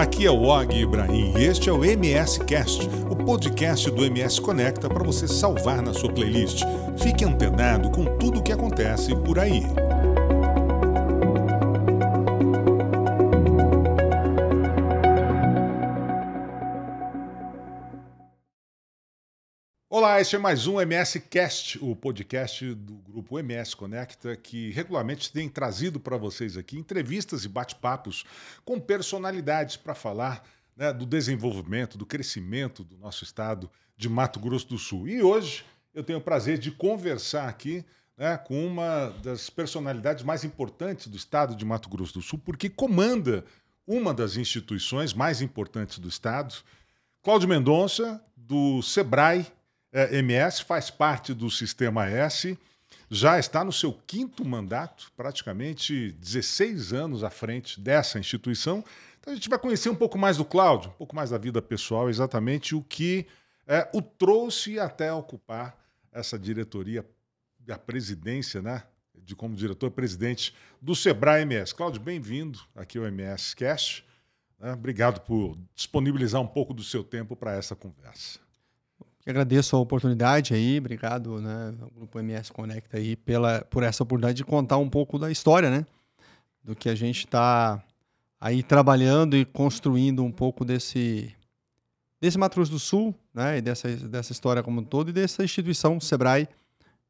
Aqui é o Og Ibrahim e este é o MS Cast, o podcast do MS Conecta para você salvar na sua playlist. Fique antenado com tudo o que acontece por aí. Este é mais um MS Cast, o podcast do grupo MS Conecta, que regularmente tem trazido para vocês aqui entrevistas e bate-papos com personalidades para falar né, do desenvolvimento, do crescimento do nosso estado de Mato Grosso do Sul. E hoje eu tenho o prazer de conversar aqui né, com uma das personalidades mais importantes do estado de Mato Grosso do Sul, porque comanda uma das instituições mais importantes do estado, Cláudio Mendonça, do SEBRAE é, MS, faz parte do Sistema S, já está no seu quinto mandato, praticamente 16 anos à frente dessa instituição. Então a gente vai conhecer um pouco mais do Cláudio, um pouco mais da vida pessoal, exatamente o que é, o trouxe até ocupar essa diretoria, a presidência, né? De como diretor-presidente do Sebrae MS. Cláudio, bem-vindo aqui ao MS Cast. Né? Obrigado por disponibilizar um pouco do seu tempo para essa conversa agradeço a oportunidade aí, obrigado, né, ao Grupo MS Conecta aí pela, por essa oportunidade de contar um pouco da história, né, do que a gente está aí trabalhando e construindo um pouco desse desse Grosso do Sul, né, e dessa, dessa história como um todo e dessa instituição Sebrae,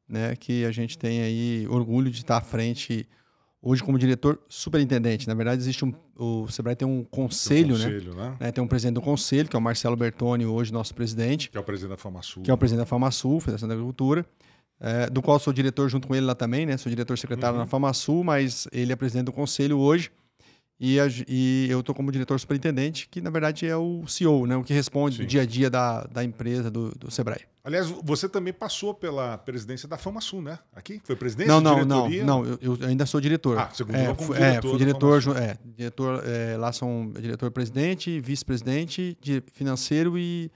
né, que a gente tem aí orgulho de estar à frente hoje como diretor superintendente. Na verdade, existe um, o Sebrae tem um conselho, tem um conselho né? né? Tem um presidente do conselho, que é o Marcelo Bertoni, hoje nosso presidente. Que é o presidente da FamaSul. Que é o presidente da FamaSul, Federação da Agricultura. É, do qual sou diretor junto com ele lá também, né? Sou diretor secretário uhum. na FamaSul, mas ele é presidente do conselho hoje. E, a, e eu estou como diretor superintendente, que na verdade é o CEO, né? O que responde Sim. dia a dia da, da empresa, do, do Sebrae. Aliás, você também passou pela presidência da FamaSul, né? Aqui? Foi presidente? Não, não, diretoria? não, não. Eu, eu, ainda sou diretor. Ah, você continuou é, como diretor. É, fui diretor, é, diretor é, lá são diretor-presidente, vice-presidente, financeiro e,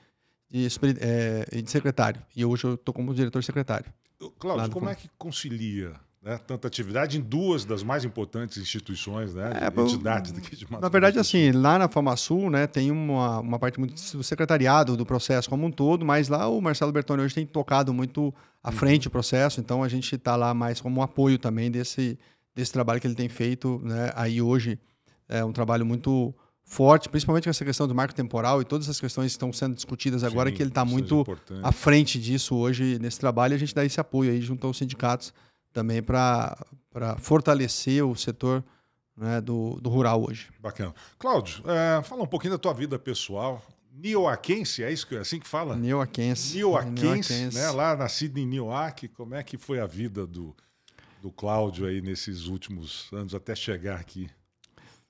e, é, e secretário. E hoje eu estou como diretor-secretário. Cláudio, como é que concilia né, tanta atividade em duas das mais importantes instituições, né, é, entidades daqui de Mato Na verdade, assim, lá na FamaSul, né, tem uma, uma parte muito do secretariado do processo como um todo, mas lá o Marcelo Bertoni hoje tem tocado muito à uhum. frente o processo, então a gente está lá mais como um apoio também desse, desse trabalho que ele tem feito, né, aí hoje é um trabalho muito forte, principalmente com essa questão do marco temporal e todas as questões que estão sendo discutidas agora, Sim, que ele está muito à frente disso hoje nesse trabalho, e a gente dá esse apoio aí junto aos sindicatos também para fortalecer o setor né, do, do rural hoje. Bacana. Cláudio, é, fala um pouquinho da tua vida pessoal. Nioaquense, é isso que, é assim que fala? Nioaquense. Nioaquense, né? Lá nascido em Nioaque, como é que foi a vida do, do Cláudio aí nesses últimos anos até chegar aqui?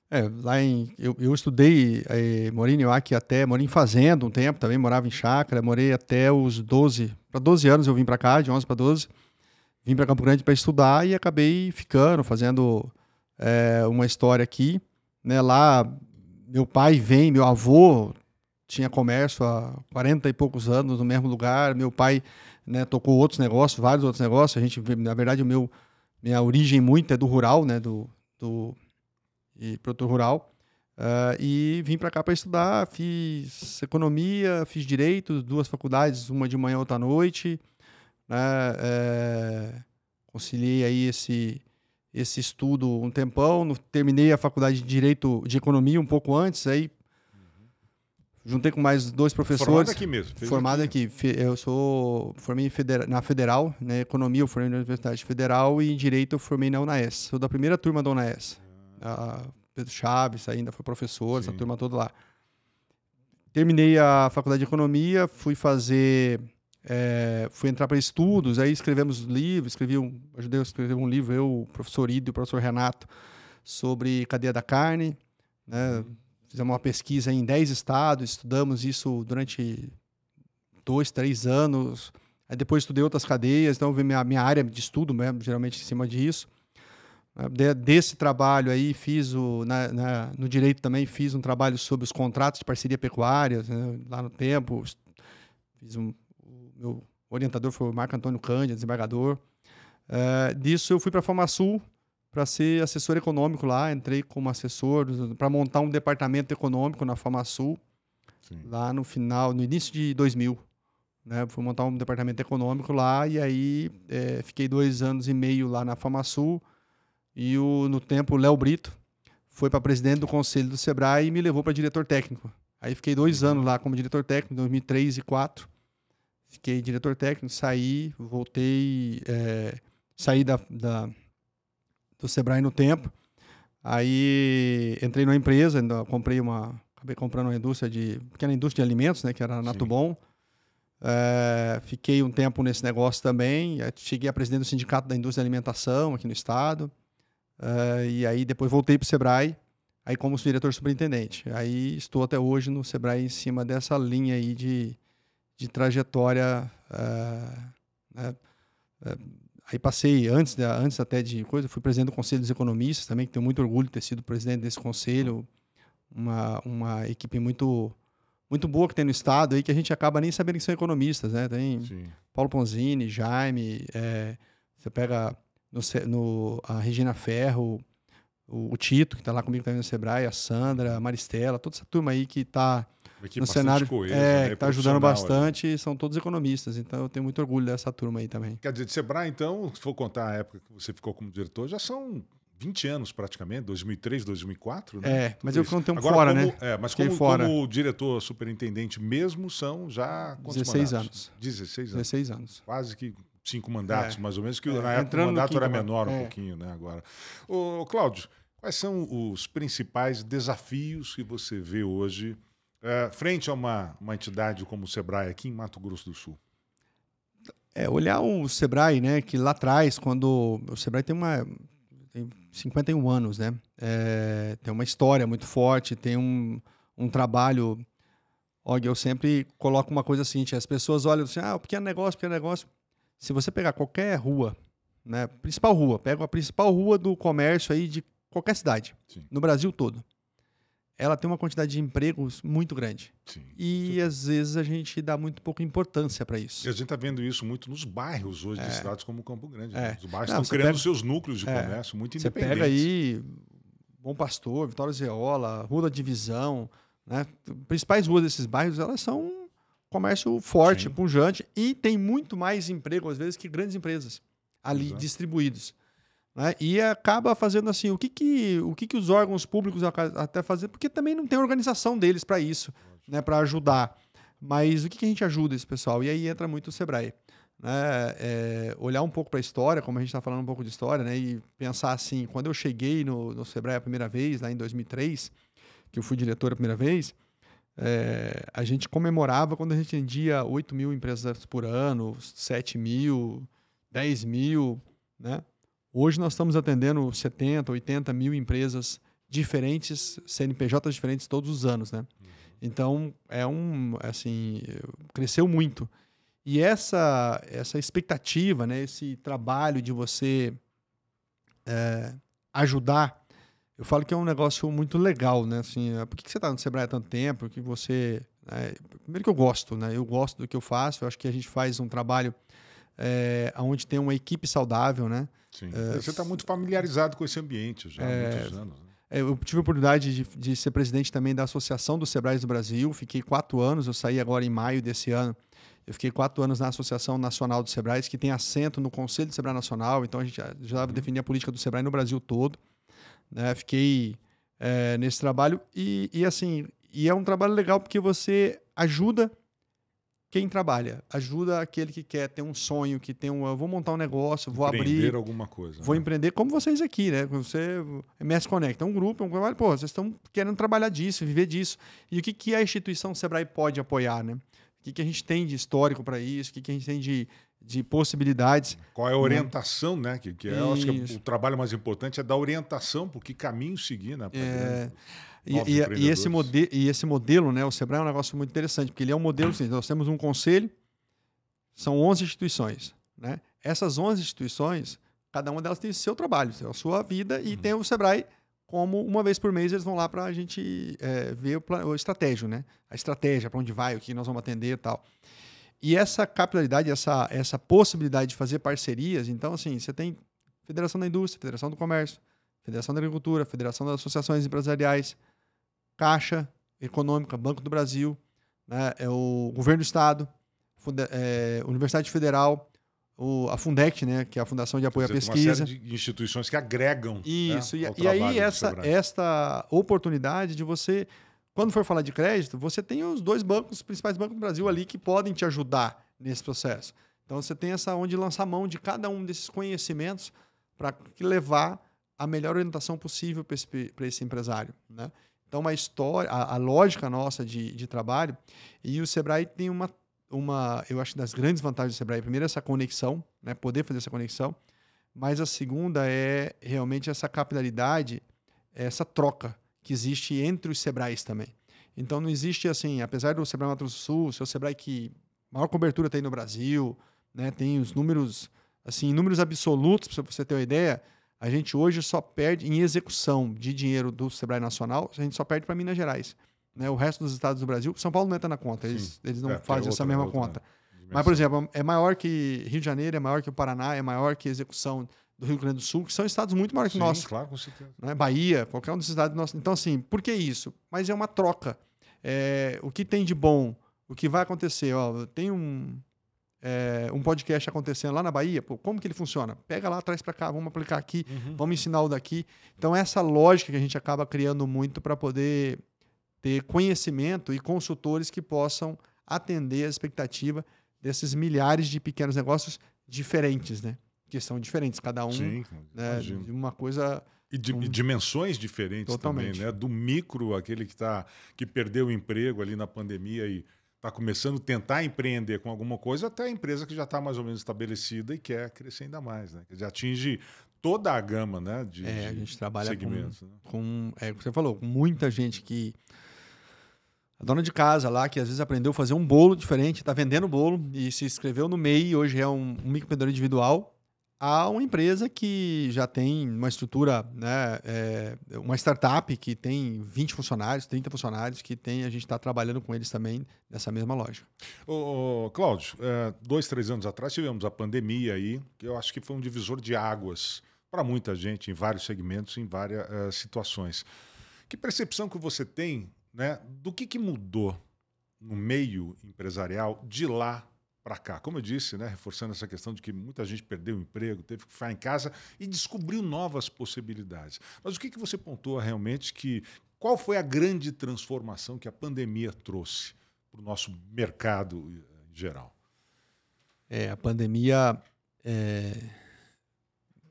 É, lá em. Eu, eu estudei, é, morei em Nioaque até, morei em fazenda um tempo também, morava em chácara, morei até os 12, para 12 anos eu vim para cá, de 11 para 12 vim para Campo Grande para estudar e acabei ficando, fazendo é, uma história aqui. Né? Lá, meu pai vem, meu avô tinha comércio há 40 e poucos anos no mesmo lugar. Meu pai né, tocou outros negócios, vários outros negócios. A gente, na verdade, o meu, minha origem muito é do rural, né? Do, do e produtor rural. Uh, e vim para cá para estudar. Fiz economia, fiz direito, duas faculdades, uma de manhã, outra à noite né? É, conciliei aí esse, esse estudo um tempão, terminei a faculdade de Direito de Economia um pouco antes, aí juntei com mais dois professores. Formado aqui mesmo? Formado aqui. aqui. Eu sou formei na Federal, né? Economia eu formei na Universidade Federal e em Direito eu formei na UNAES. Sou da primeira turma da UNAES. Ah. Pedro Chaves ainda foi professor, Sim. essa turma toda lá. Terminei a faculdade de Economia, fui fazer é, fui entrar para estudos, aí escrevemos livros, escrevi um, ajudei a escrever um livro, eu, o professor Ido e o professor Renato, sobre cadeia da carne. Né? Fizemos uma pesquisa em 10 estados, estudamos isso durante dois, três anos. Aí depois estudei outras cadeias, então minha, minha área de estudo, mesmo, geralmente em cima disso. De, desse trabalho aí, fiz o, na, na, no direito também, fiz um trabalho sobre os contratos de parceria pecuária, né? lá no tempo. Fiz um, meu orientador foi o Marco Antônio Cândido, desembargador. Uh, disso eu fui para a FamaSul, para ser assessor econômico lá. Entrei como assessor para montar um departamento econômico na FamaSul, Sim. lá no final, no início de 2000. Né? Fui montar um departamento econômico lá e aí é, fiquei dois anos e meio lá na FamaSul. E o, no tempo, o Léo Brito foi para presidente do conselho do Sebrae e me levou para diretor técnico. Aí fiquei dois anos lá como diretor técnico, em 2003 e 2004. Fiquei diretor técnico, saí, voltei, é, saí da, da do Sebrae no tempo. Aí entrei numa empresa, comprei uma, acabei comprando uma indústria de, pequena indústria de alimentos, né, que era a Natubom. É, fiquei um tempo nesse negócio também. Cheguei a presidente do sindicato da indústria de alimentação aqui no estado. É, e aí depois voltei para o Sebrae, aí como diretor superintendente. Aí estou até hoje no Sebrae em cima dessa linha aí de, de trajetória. É, né, é, Aí passei, antes, de, antes até de coisa, fui presidente do Conselho dos Economistas também, que tenho muito orgulho de ter sido presidente desse conselho. Uma, uma equipe muito muito boa que tem no estado aí, que a gente acaba nem sabendo que são economistas, né? Tem Sim. Paulo Ponzini, Jaime, é, você pega no, no, a Regina Ferro, o, o Tito, que está lá comigo também no Sebrae, a Sandra, a Maristela, toda essa turma aí que está no cenário coesa, é, né? está ajudando bastante, ali. são todos economistas, então eu tenho muito orgulho dessa turma aí também. Quer dizer, de Sebrae, então, se for contar a época que você ficou como diretor, já são 20 anos praticamente, 2003, 2004, né? É, mas eu fiquei um tempo Agora, fora, como, né? É, mas como, fora. como diretor superintendente mesmo, são já 16 mandatos? anos. 16 anos. 16 anos. Quase que cinco mandatos, é. mais ou menos, que é. na época o mandato era menor um é. pouquinho, né? Agora. Ô, Cláudio, quais são os principais desafios que você vê hoje é, frente a uma, uma entidade como o Sebrae aqui em Mato Grosso do Sul? É, olhar o Sebrae, né, que lá atrás, quando o Sebrae tem uma tem 51 anos, né, é, tem uma história muito forte, tem um, um trabalho, olha, eu sempre coloco uma coisa assim, as pessoas olham assim, ah, pequeno negócio, pequeno negócio, se você pegar qualquer rua, né, principal rua, pega a principal rua do comércio aí de qualquer cidade, Sim. no Brasil todo, ela tem uma quantidade de empregos muito grande. Sim, e às vezes a gente dá muito pouca importância para isso. E a gente está vendo isso muito nos bairros hoje é. de cidades como Campo Grande. É. Né? Os bairros Não, estão criando pega... seus núcleos de é. comércio muito independentes. Você pega aí Bom Pastor, Vitória Zeola, Rua da Divisão, né? principais ruas desses bairros, elas são comércio forte, Sim. punjante e tem muito mais emprego às vezes que grandes empresas ali Exato. distribuídos. Né? E acaba fazendo assim, o que, que, o que, que os órgãos públicos até fazem, porque também não tem organização deles para isso, né? para ajudar. Mas o que, que a gente ajuda esse pessoal? E aí entra muito o Sebrae. Né? É, olhar um pouco para a história, como a gente está falando um pouco de história, né? e pensar assim, quando eu cheguei no, no Sebrae a primeira vez, lá em 2003, que eu fui diretor a primeira vez, é, a gente comemorava quando a gente atendia 8 mil empresas por ano, 7 mil, 10 mil, né? Hoje nós estamos atendendo 70, 80 mil empresas diferentes, CNPJs diferentes todos os anos, né? Então, é um, assim, cresceu muito. E essa, essa expectativa, né, esse trabalho de você é, ajudar, eu falo que é um negócio muito legal, né? Assim, por que você está no Sebrae há tanto tempo? Que você, é, primeiro que eu gosto, né? Eu gosto do que eu faço. Eu acho que a gente faz um trabalho é, onde tem uma equipe saudável, né? Sim. É, Você está muito familiarizado com esse ambiente já há é, muitos anos. Né? É, eu tive a oportunidade de, de, ser presidente também da Associação dos Sebrais do Brasil. Fiquei quatro anos, eu saí agora em maio desse ano. Eu fiquei quatro anos na Associação Nacional dos Sebrais, que tem assento no Conselho do Sebrae Nacional. Então a gente já, já uhum. definia a política do Sebrae no Brasil todo. Né? Fiquei é, nesse trabalho e, e assim, e é um trabalho legal porque você ajuda quem trabalha ajuda aquele que quer ter um sonho, que tem um, eu vou montar um negócio, vou empreender abrir, alguma coisa. Vou né? empreender como vocês aqui, né? Você MS Connect é um grupo, é um trabalho, pô, vocês estão querendo trabalhar disso, viver disso. E o que que a instituição Sebrae pode apoiar, né? O que que a gente tem de histórico para isso? O que que a gente tem de de possibilidades. Qual é a orientação, né? Que, que é, eu acho que o trabalho mais importante é dar orientação por que caminho seguir, né? É... E, e, e, esse modelo, e esse modelo, né, o Sebrae é um negócio muito interessante, porque ele é um modelo, assim, nós temos um conselho, são 11 instituições, né? Essas 11 instituições, cada uma delas tem seu trabalho, a sua vida, e uhum. tem o Sebrae como uma vez por mês eles vão lá para a gente é, ver o, o estratégia, né? A estratégia, para onde vai, o que nós vamos atender e tal. E essa capilaridade, essa, essa possibilidade de fazer parcerias, então, assim, você tem Federação da Indústria, Federação do Comércio, Federação da Agricultura, Federação das Associações Empresariais, Caixa Econômica, Banco do Brasil, né, é o Governo do Estado, é, Universidade Federal, o, a Fundec, né, que é a Fundação de Apoio dizer, à Pesquisa. Uma série de instituições que agregam. Né, Isso, né, e, e aí essa, esta oportunidade de você, quando for falar de crédito, você tem os dois bancos, os principais bancos do Brasil ali que podem te ajudar nesse processo. Então você tem essa onde lançar mão de cada um desses conhecimentos para levar a melhor orientação possível para esse, esse empresário. Né? Então, uma história, a, a lógica nossa de, de trabalho, e o Sebrae tem uma uma, eu acho, das grandes vantagens do Sebrae. Primeiro, essa conexão, né? poder fazer essa conexão. Mas a segunda é realmente essa capilaridade, essa troca que existe entre os Sebrais também. Então, não existe assim, apesar do Sebrae Mato Grosso do Sul, ser o Sebrae que maior cobertura tem no Brasil, né? tem os números, assim, números absolutos, para você ter uma ideia, a gente hoje só perde em execução de dinheiro do Sebrae Nacional, a gente só perde para Minas Gerais. Né? O resto dos estados do Brasil, São Paulo não entra na conta, eles, eles não é, fazem outra, essa mesma outra, conta. Né? Mas, por exemplo, é maior que Rio de Janeiro, é maior que o Paraná, é maior que a execução do Rio Grande do Sul, que são estados muito maiores que nós. claro, com certeza. Né? Bahia, qualquer um desses estados nossos. Então, assim, por que isso? Mas é uma troca. É, o que tem de bom, o que vai acontecer, ó, tem um, é, um podcast acontecendo lá na Bahia, pô, como que ele funciona? Pega lá, traz para cá, vamos aplicar aqui, uhum. vamos ensinar o daqui. Então, essa lógica que a gente acaba criando muito para poder ter conhecimento e consultores que possam atender a expectativa desses milhares de pequenos negócios diferentes, né? Que são diferentes, cada um Sim, né, de uma coisa e, de, um... dimensões diferentes Totalmente. também, né? Do micro, aquele que tá, que perdeu o emprego ali na pandemia e está começando a tentar empreender com alguma coisa, até a empresa que já está mais ou menos estabelecida e quer crescer ainda mais, né? Já atinge toda a gama, né? De, é, a gente trabalha segmentos, com, né? com é, você falou, com muita gente que a dona de casa lá, que às vezes aprendeu a fazer um bolo diferente, está vendendo bolo e se inscreveu no MEI, hoje é um, um microempreendedor individual, a uma empresa que já tem uma estrutura, né, é, uma startup que tem 20 funcionários, 30 funcionários, que tem, a gente está trabalhando com eles também nessa mesma lógica. Ô, ô Cláudio, é, dois, três anos atrás tivemos a pandemia aí, que eu acho que foi um divisor de águas para muita gente, em vários segmentos, em várias uh, situações. Que percepção que você tem né, do que, que mudou no meio empresarial de lá para cá. Como eu disse, né, reforçando essa questão de que muita gente perdeu o emprego, teve que ficar em casa e descobriu novas possibilidades. Mas o que, que você pontua realmente que qual foi a grande transformação que a pandemia trouxe para o nosso mercado em geral? É, a pandemia é,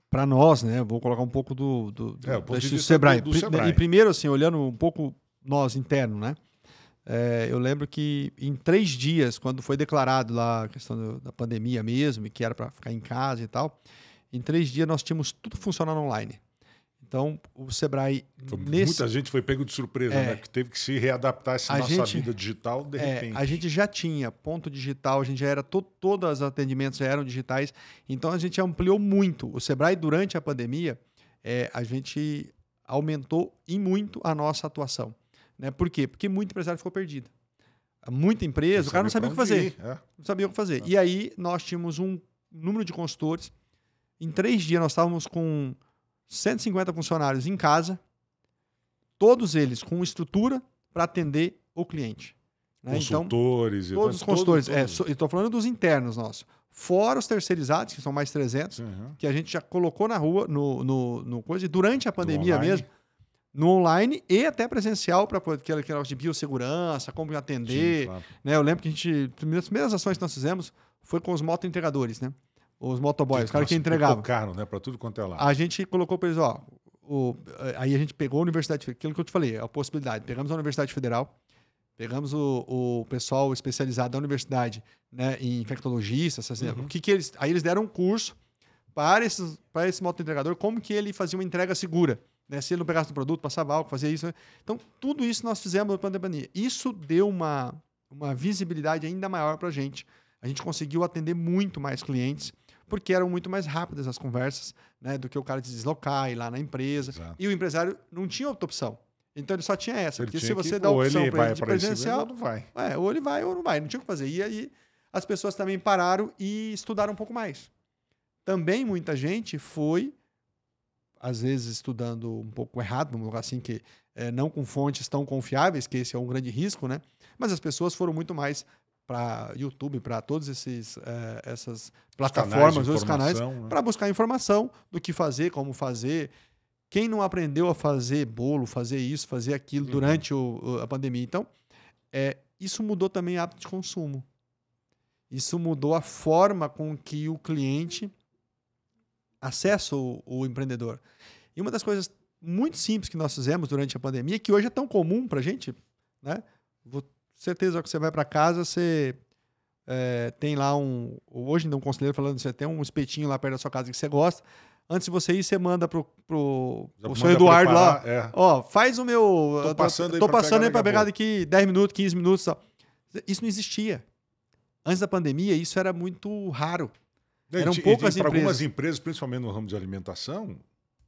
para nós, né? Vou colocar um pouco do, do, do, é, do Sebrae. Do, do Sebrae. E primeiro, assim, olhando um pouco nós interno, né? É, eu lembro que em três dias, quando foi declarado lá a questão do, da pandemia mesmo, e que era para ficar em casa e tal, em três dias nós tínhamos tudo funcionando online. Então, o Sebrae. nesse... Muita gente foi pego de surpresa, é, né? Que teve que se readaptar a essa a nossa gente, vida digital de é, repente. A gente já tinha ponto digital, a gente já era. To, todos os atendimentos já eram digitais. Então, a gente ampliou muito. O Sebrae, durante a pandemia, é, a gente aumentou e muito a nossa atuação. Né? Por quê? Porque muito empresário ficou perdido. Muita empresa, o cara não sabia o que fazer. Ir, é. Não sabia o que fazer. É. E aí nós tínhamos um número de consultores. Em três dias nós estávamos com 150 funcionários em casa, todos eles com estrutura para atender o cliente. Né? Então, consultores. Então, todos os consultores. É, estou falando dos internos nossos. Fora os terceirizados, que são mais 300, uhum. que a gente já colocou na rua, no, no, no coisa, e durante a pandemia mesmo, no online e até presencial para aquela que de biossegurança, como atender. Sim, claro. né? Eu lembro que a gente, as primeiras ações que nós fizemos foi com os moto entregadores, né? Os motoboys, os caras que entregavam. caro, né? Para tudo quanto é lá. A gente colocou para eles, ó, o, aí a gente pegou a Universidade, aquilo que eu te falei, a possibilidade. Pegamos a Universidade Federal, pegamos o, o pessoal especializado da universidade, né, em infectologistas, assim, uhum. o que que eles, aí eles deram um curso para esses para esse moto entregador, como que ele fazia uma entrega segura. Né? Se ele não pegasse o produto, passava álcool, fazia isso. Né? Então, tudo isso nós fizemos na pandemia. Isso deu uma, uma visibilidade ainda maior para a gente. A gente conseguiu atender muito mais clientes, porque eram muito mais rápidas as conversas né, do que o cara se deslocar, ir lá na empresa. Exato. E o empresário não tinha outra opção. Então ele só tinha essa. Ele porque se você que, dá a opção para ele de presencial, ou não vai. É, ou ele vai ou não vai. Não tinha o que fazer. E aí as pessoas também pararam e estudaram um pouco mais. Também muita gente foi às vezes estudando um pouco errado, vamos colocar assim, que é, não com fontes tão confiáveis, que esse é um grande risco, né? Mas as pessoas foram muito mais para YouTube, para todas esses, é, essas plataformas, os canais, né? para buscar informação do que fazer, como fazer. Quem não aprendeu a fazer bolo, fazer isso, fazer aquilo uhum. durante o, a pandemia? Então, é, isso mudou também o hábito de consumo. Isso mudou a forma com que o cliente acessa o, o empreendedor. E uma das coisas muito simples que nós fizemos durante a pandemia, que hoje é tão comum para a gente, né? Vou, certeza que você vai para casa, você é, tem lá um. Hoje ainda um conselheiro falando, você tem um espetinho lá perto da sua casa que você gosta. Antes de você ir, você manda pro, pro, pro seu Eduardo preparar, lá. É. Ó, faz o meu. Tô passando aí tô passando aí para pegar daqui 10 minutos, 15 minutos. Isso não existia. Antes da pandemia, isso era muito raro. Eram poucas empresas. Para algumas empresas, principalmente no ramo de alimentação,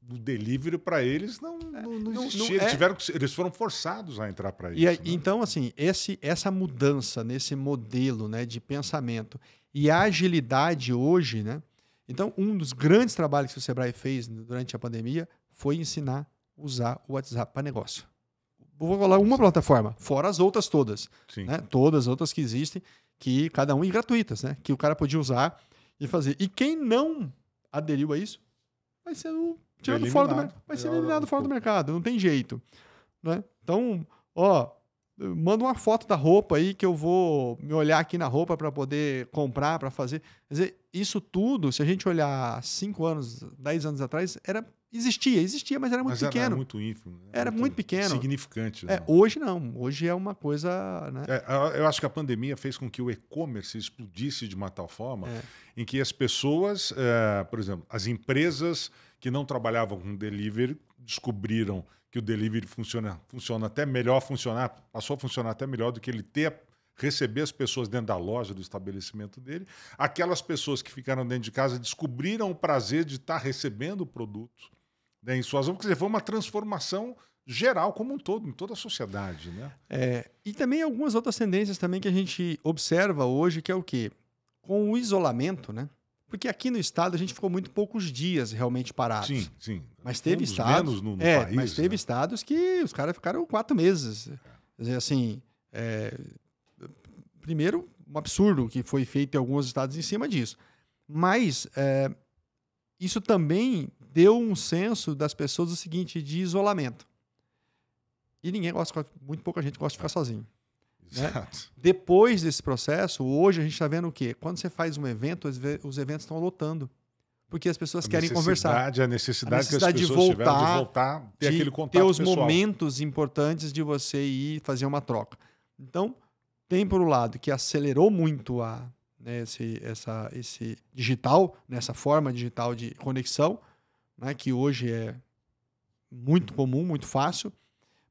o delivery para eles não, é, não, não existia. Não, não, eles, é... tiveram, eles foram forçados a entrar para isso. E, né? Então, assim, esse, essa mudança nesse modelo né, de pensamento e a agilidade hoje, né? Então, um dos grandes trabalhos que o Sebrae fez durante a pandemia foi ensinar a usar o WhatsApp para negócio. Vou falar uma plataforma, fora as outras todas. Né? Todas as outras que existem, que cada um e gratuitas, né? Que o cara podia usar e fazer. E quem não aderiu a isso vai ser o tirado fora do vai ser eliminado fora do mercado, não tem jeito, né? Então, ó, manda uma foto da roupa aí que eu vou me olhar aqui na roupa para poder comprar, para fazer. Quer dizer, isso tudo, se a gente olhar cinco anos, dez anos atrás, era existia, existia, mas era muito mas pequeno. Era muito ínfimo. Né? Era muito, muito pequeno. Significante. É, né? hoje não. Hoje é uma coisa. Né? É, eu acho que a pandemia fez com que o e-commerce explodisse de uma tal forma é. em que as pessoas, é, por exemplo, as empresas que não trabalhavam com delivery descobriram que o delivery funciona, funciona até melhor funcionar, passou a funcionar até melhor do que ele ter receber as pessoas dentro da loja do estabelecimento dele. Aquelas pessoas que ficaram dentro de casa descobriram o prazer de estar recebendo o produto né, em suas mãos. Quer dizer, foi uma transformação geral como um todo, em toda a sociedade. Né? É, e também algumas outras tendências também que a gente observa hoje, que é o quê? Com o isolamento, né? Porque aqui no estado a gente ficou muito poucos dias realmente parados. Sim, sim. Mas teve estados. No, no é, país, mas teve né? estados que os caras ficaram quatro meses. Quer dizer, assim. É, primeiro, um absurdo que foi feito em alguns estados em cima disso. Mas é, isso também deu um senso das pessoas o seguinte de isolamento. E ninguém gosta, muito pouca gente gosta de ficar sozinho. Né? Depois desse processo, hoje a gente está vendo o quê? Quando você faz um evento, os eventos estão lotando. Porque as pessoas a querem conversar. A necessidade, a necessidade que as pessoas de voltar, de voltar, ter aquele contato ter os pessoal. momentos importantes de você ir fazer uma troca. Então, tem por um lado que acelerou muito a, né, esse, essa, esse digital, nessa forma digital de conexão, né, que hoje é muito comum, muito fácil,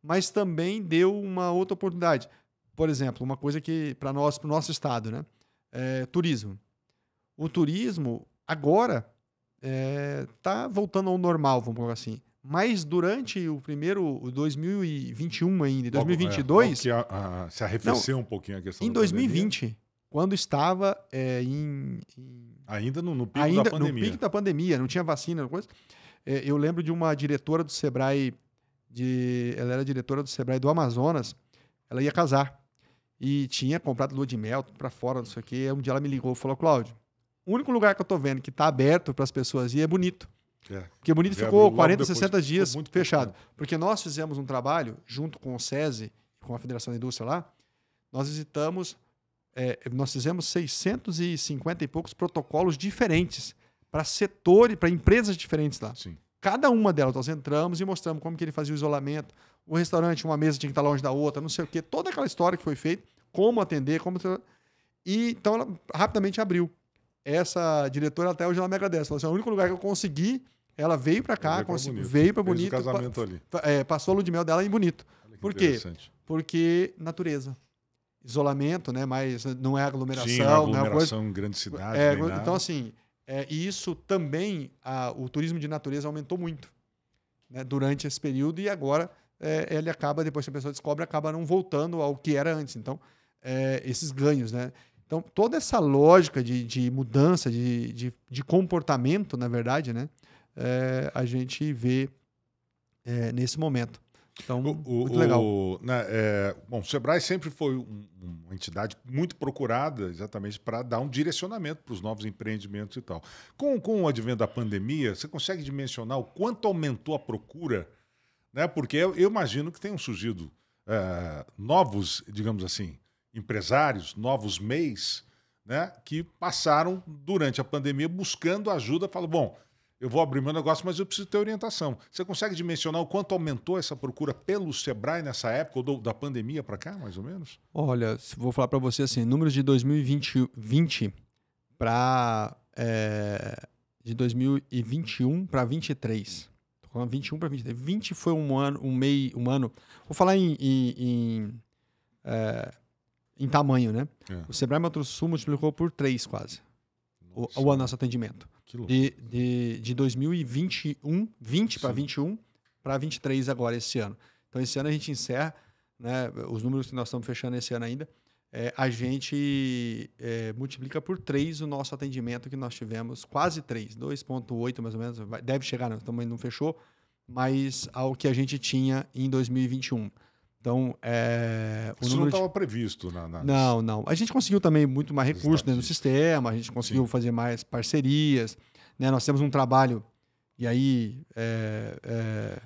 mas também deu uma outra oportunidade. Por exemplo, uma coisa que para nós, para o nosso estado, né, é turismo. O turismo agora está é, voltando ao normal, vamos colocar assim. Mas durante o primeiro, o 2021 ainda, 2022... que a, a, se arrefeceu não, um pouquinho a questão Em 2020, pandemia. quando estava é, em, em, Ainda no, no pico ainda da pandemia. no pico da pandemia, não tinha vacina, coisa. É, eu lembro de uma diretora do Sebrae, de, ela era diretora do Sebrae do Amazonas, ela ia casar. E tinha comprado lua de mel, pra fora, não sei o quê. Um dia ela me ligou e falou, Cláudio, o único lugar que eu tô vendo que tá aberto para as pessoas ir é bonito. É. Porque Bonito ficou 40, 60 dias muito fechado. Porque nós fizemos um trabalho junto com o SESI, com a Federação da Indústria lá, nós visitamos, é, nós fizemos 650 e poucos protocolos diferentes para setores, para empresas diferentes lá. Sim. Cada uma delas nós entramos e mostramos como que ele fazia o isolamento. O restaurante, uma mesa tinha que estar longe da outra, não sei o quê. Toda aquela história que foi feita, como atender, como... E então ela rapidamente abriu. Essa diretora até hoje ela me agradece. Falou assim, é o único lugar que eu consegui ela veio para cá, veio para Bonito. Fez o casamento ali. É, passou a lua de mel dela em Bonito. Por quê? Porque natureza. Isolamento, né? Mas não é aglomeração. Sim, aglomeração não é coisa... em grande cidade. É, então, assim, é, isso também, a, o turismo de natureza aumentou muito né, durante esse período e agora é, ele acaba, depois que a pessoa descobre, acaba não voltando ao que era antes. Então, é, esses ganhos, né? Então, toda essa lógica de, de mudança, de, de, de comportamento, na verdade, né? é, a gente vê é, nesse momento. Então, O- o- muito legal. o- né, é, bom, o Sebrae sempre foi um- uma entidade muito procurada exatamente para dar um direcionamento para os novos empreendimentos e tal. Com, com o advento da pandemia, você consegue dimensionar o quanto aumentou a procura? Né? Porque eu, eu imagino que tenham surgido é, novos, digamos assim, empresários, novos MEIs, né, que passaram durante a pandemia buscando ajuda, falam, bom, eu vou abrir meu negócio, mas eu preciso ter orientação. Você consegue dimensionar o quanto aumentou essa procura pelo Sebrae nessa época, ou do- da pandemia para cá, mais ou menos? Olha, vou falar para você assim, números de 2020 para de 2021 para 23. Tô falando 21 para 23. 20 foi um ano, um meio, um ano. Vou falar em, em, em, é, em tamanho, né? É. O Sebrae Mato Sul multiplicou por 3 quase o, o nosso atendimento. que loucura. De, de, de 2021, 20 para Sim. 21 para 23 agora esse ano. Então esse ano a gente encerra, né, os números que nós estamos fechando esse ano ainda, é, a gente é, multiplica por 3 o nosso atendimento que nós tivemos, quase 3, 2.8 mais ou menos, vai- deve chegar, não, também não fechou, mas ao que a gente tinha em 2021. Então, é, Isso não número de- estava previsto na, na- não, não. A gente conseguiu também muito mais recursos dentro do estatísticas. sistema, a gente conseguiu Sim. fazer mais parcerias. Né? Nós temos um trabalho, e aí, é, é,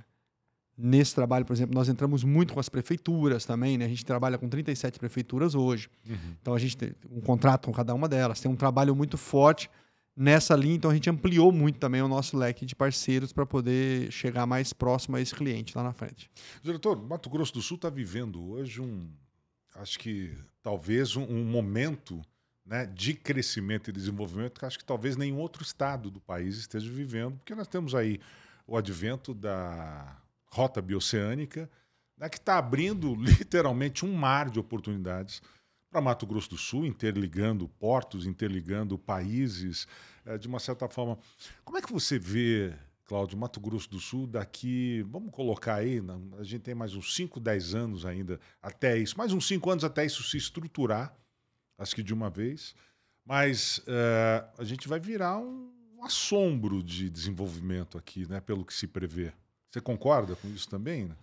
nesse trabalho, por exemplo, nós entramos muito com as prefeituras também. Né? A gente trabalha com 37 prefeituras hoje. Uhum. Então a gente tem um contrato com cada uma delas, tem um trabalho muito forte nessa linha, então a gente ampliou muito também o nosso leque de parceiros para poder chegar mais próximo a esse cliente lá na frente. Diretor, Mato Grosso do Sul está vivendo hoje um, acho que talvez um, um momento né, de crescimento e desenvolvimento que acho que talvez nenhum outro estado do país esteja vivendo, porque nós temos aí o advento da rota bioceânica, né, que está abrindo literalmente um mar de oportunidades para Mato Grosso do Sul, interligando portos, interligando países, eh, de uma certa forma. Como é que você vê, Cláudio, Mato Grosso do Sul daqui, vamos colocar aí, a gente tem mais uns 5, 10 anos ainda até isso, mais uns 5 anos até isso se estruturar, acho que de uma vez, mas eh, a gente vai virar um, um assombro de desenvolvimento aqui, né, pelo que se prevê. Você concorda com isso também? né?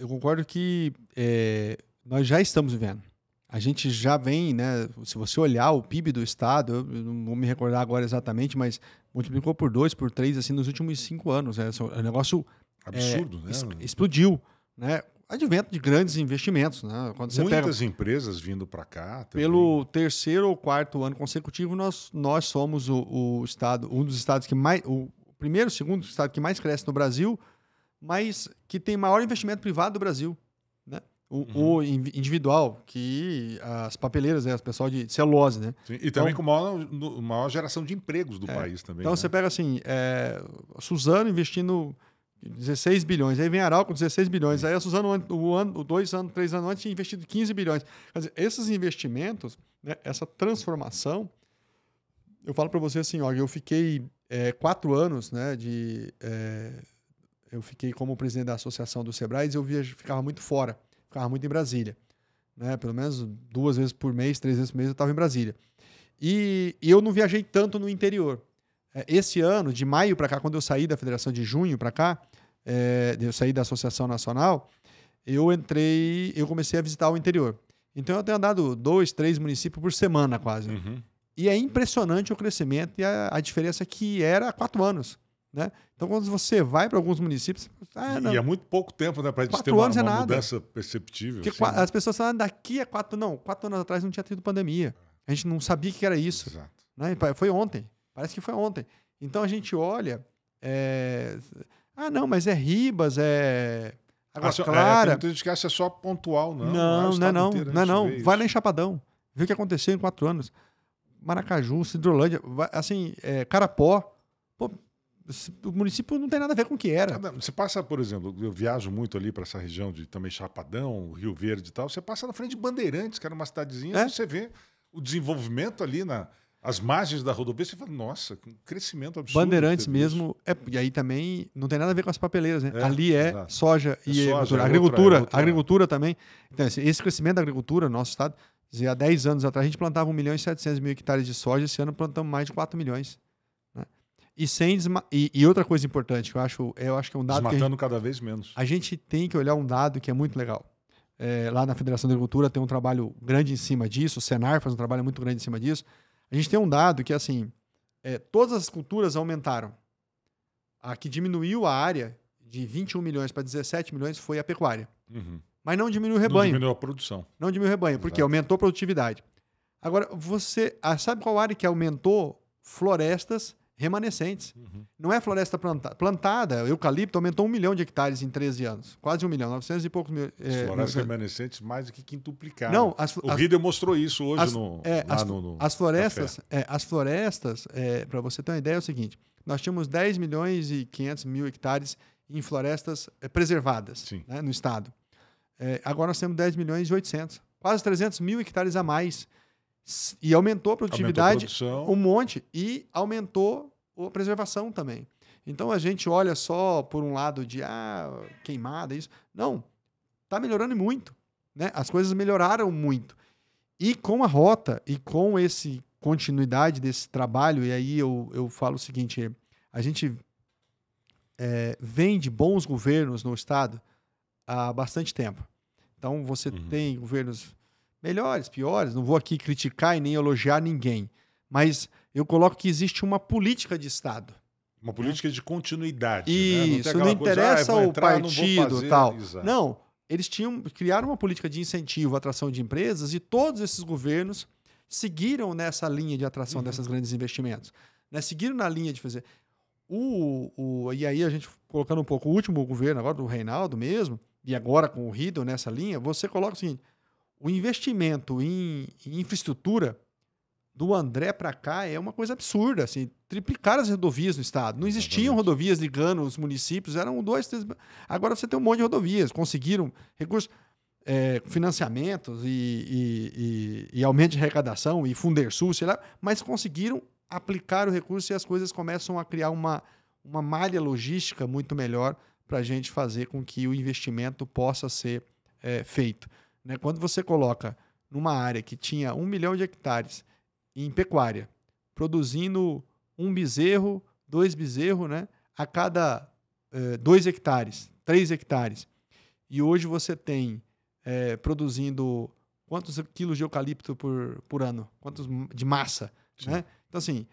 Eu concordo que é, nós já estamos vivendo. A gente já vem, né? Se você olhar o PIB do estado, eu não vou me recordar agora exatamente, mas multiplicou por dois, por três, assim, nos últimos cinco anos. Né? O negócio Absurdo, es- né? explodiu, né? Advento de grandes investimentos, né? Quando você pega Muitas empresas vindo para cá. também. pelo terceiro ou quarto ano consecutivo, nós, nós somos o, o estado, um dos estados que mais, o primeiro, segundo estado que mais cresce no Brasil, mas que tem maior investimento privado do Brasil, né? O, Uhum. o in- individual, que as papeleiras, né, as pessoal de celulose, né? Sim, E também Então- com maior, maior geração de empregos do É. país também. Então né? você pega assim, é, Suzano investindo 16 bilhões, aí vem Aral com 16 bilhões, aí a Suzano o ano, dois anos, três anos antes tinha investido 15 bilhões. Quer dizer, esses investimentos, né, essa transformação, eu falo para você assim, ó, eu fiquei é, quatro anos, né, de é, eu fiquei como presidente da associação do Sebrae e eu via, ficava muito fora, ficava muito em Brasília, né, pelo menos duas vezes por mês, três vezes por mês eu estava em Brasília. E, e eu não viajei tanto no interior. É, Esse ano, de maio para cá, quando eu saí da federação de junho para cá, é, eu saí da associação nacional, eu entrei, eu comecei a visitar o interior. Então eu tenho andado dois, três municípios por semana quase. Uhum. E é impressionante o crescimento e a, a diferença que era há quatro anos. Né? Então, quando você vai para alguns municípios, ah, não, E há muito pouco tempo, né, para a gente ter uma, anos é uma nada. mudança perceptível. assim, né? as pessoas falam, "Ah, daqui a quatro, não, quatro anos atrás não tinha tido pandemia. A gente não sabia que era isso. Exato. né? Foi ontem. Parece que foi ontem. Então a gente olha. é, Ah, não, mas é Ribas, é. Água Ah, só- é, Clara. tem muita gente que acha só pontual, não. não, não, é estado não. inteiro, Não é não. Vai lá em Chapadão. Vê o que aconteceu em quatro anos. Maracaju, Cidrolândia, assim, é, Carapó. O município não tem nada a ver com o que era. Cada- Você passa, por exemplo, eu viajo muito ali para essa região de também Chapadão, Rio Verde e tal. Você passa na frente de Bandeirantes, que era uma cidadezinha, É. você vê o desenvolvimento ali na as margens da rodovia. Você fala, nossa, que crescimento absurdo. Bandeirantes mesmo, é, e aí também não tem nada a ver com as papeleiras, né? É, Ali é exato. soja É e soja, agricultura. é agricultura, é outra- agricultura também. Então, esse, esse crescimento da agricultura no nosso estado, há 10 anos atrás a gente plantava 1 milhão e 700 mil hectares de soja, esse ano plantamos mais de 4 milhões. E, sem e, e outra coisa importante, que eu acho, eu acho que é um dado. Desmatando gente, cada vez menos. a gente tem que olhar um dado que é muito legal. É, lá na Federação da Agricultura tem um trabalho grande em cima disso, o Senar faz um trabalho muito grande em cima disso. A gente tem um dado que, assim, é, todas as culturas aumentaram. A que diminuiu a área de 21 milhões para 17 milhões foi a pecuária. Uhum. Mas não diminuiu o Não rebanho. diminuiu a produção. Não diminuiu o rebanho, porque Exato. aumentou a produtividade. Agora, você ah, sabe qual área que aumentou? Florestas remanescentes. Uhum. Não é floresta planta- plantada. Eucalipto aumentou um milhão de hectares em 13 anos. Quase um milhão, 900 e poucos mil. As é, florestas mil- remanescentes mais do que quintuplicaram. Não, as, O as- Riedel mostrou isso hoje as- no, é, as, no, no as florestas, é, as florestas, para você ter uma ideia, é o seguinte: nós tínhamos 10 milhões e 500 mil hectares em florestas é, preservadas né, no estado. É, agora nós temos 10 milhões e 800, quase 300 mil hectares a mais. E aumentou a Aumentou a produtividade um monte e aumentou a preservação também. Então a gente olha só por um lado de ah, queimada, isso. Não, está melhorando muito. Né? As coisas melhoraram muito. E com a rota e com esse continuidade desse trabalho, e aí eu, eu falo o seguinte: a gente é, vem de bons governos no Estado há bastante tempo. Então você Uhum. tem governos melhores, piores, não vou aqui criticar e nem elogiar ninguém, mas eu coloco que existe uma política de Estado. Uma política de continuidade. né? Isso, tem não, coisa, interessa ah, vou o entrar, não vou partido fazer. tal. Exato. Não, eles tinham criaram uma política de incentivo à atração de empresas e todos esses governos seguiram nessa linha de atração Uhum. desses grandes investimentos. Né? Seguiram na linha de fazer. O, o, e aí a gente colocando um pouco o último governo agora do Reinaldo mesmo, e agora com o Riddle nessa linha, você coloca o seguinte: o investimento em, em infraestrutura do André para cá é uma coisa absurda, assim, triplicar as rodovias no estado. Não existiam Exatamente. rodovias ligando os municípios, eram dois, três. Agora você tem um monte de rodovias, conseguiram recursos, é, financiamentos e, e, e- e aumento de arrecadação e Fundersul, sei lá, mas conseguiram aplicar o recurso e as coisas começam a criar uma, uma malha logística muito melhor para a gente fazer com que o investimento possa ser é, feito. Né? Quando você coloca numa área que tinha um milhão de hectares em pecuária, produzindo um bezerro, dois bezerros, né? A cada eh, dois hectares, três hectares. E hoje você tem eh, produzindo quantos quilos de eucalipto por, por ano? Quantos de massa, Sim. né? Então, assim,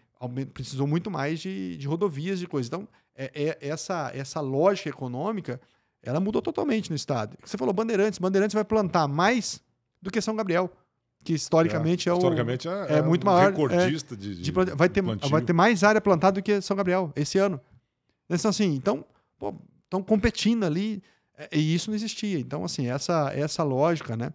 precisou muito mais de, de rodovias, de coisas. Então, é, é- essa, essa lógica econômica, ela mudou totalmente no estado. Você falou Bandeirantes. Bandeirantes vai plantar mais do que São Gabriel, que historicamente é, o... Historicamente é, é muito um maior, recordista de, de, de planta- vai, ter, plantio. vai ter mais área plantada do que São Gabriel esse ano. Então, assim, então, estão competindo ali, é, e isso não existia. Então, assim, essa, essa lógica, né?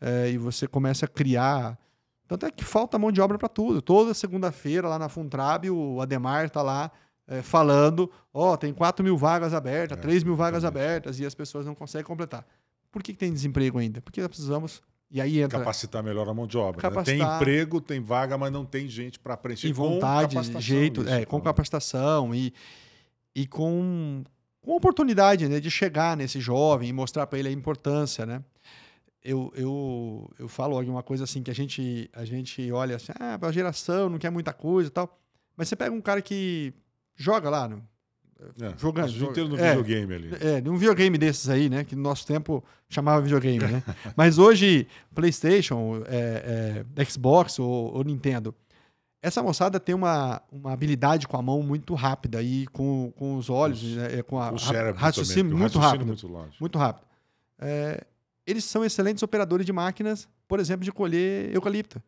É, e você começa a criar. Tanto é que falta mão de obra para tudo. Toda segunda-feira, lá na Funtrab, o Ademar está lá é, falando: ó, tem 4 mil vagas abertas, É, 3 mil vagas exatamente. abertas, e as pessoas não conseguem completar. Por que, que tem desemprego ainda? Porque nós precisamos. E aí entra. Capacitar melhor a mão de obra. né? Tem Capacitar. emprego, tem vaga, mas não tem gente para preencher. e com vontade, capacitação, jeito, isso, é, com capacitação e, e com, com oportunidade né, de chegar nesse jovem e mostrar para ele a importância, né? Eu, eu, eu falo alguma coisa assim que a gente, a gente olha assim, ah, a geração não quer muita coisa e tal. Mas você pega um cara que joga lá, no, É, jogando. o inteiro no é, videogame ali. é, num videogame desses aí, né? Que no nosso tempo chamava videogame, né? Mas hoje, PlayStation, é, é, Xbox ou, ou Nintendo, essa moçada tem uma, uma habilidade com a mão muito rápida e com, com os olhos, Os- né, é, com a o cérebro raciocínio também, muito raciocínio rápido. muito longe. Muito rápido. Eles são excelentes operadores de máquinas, por exemplo, de colher eucalipto.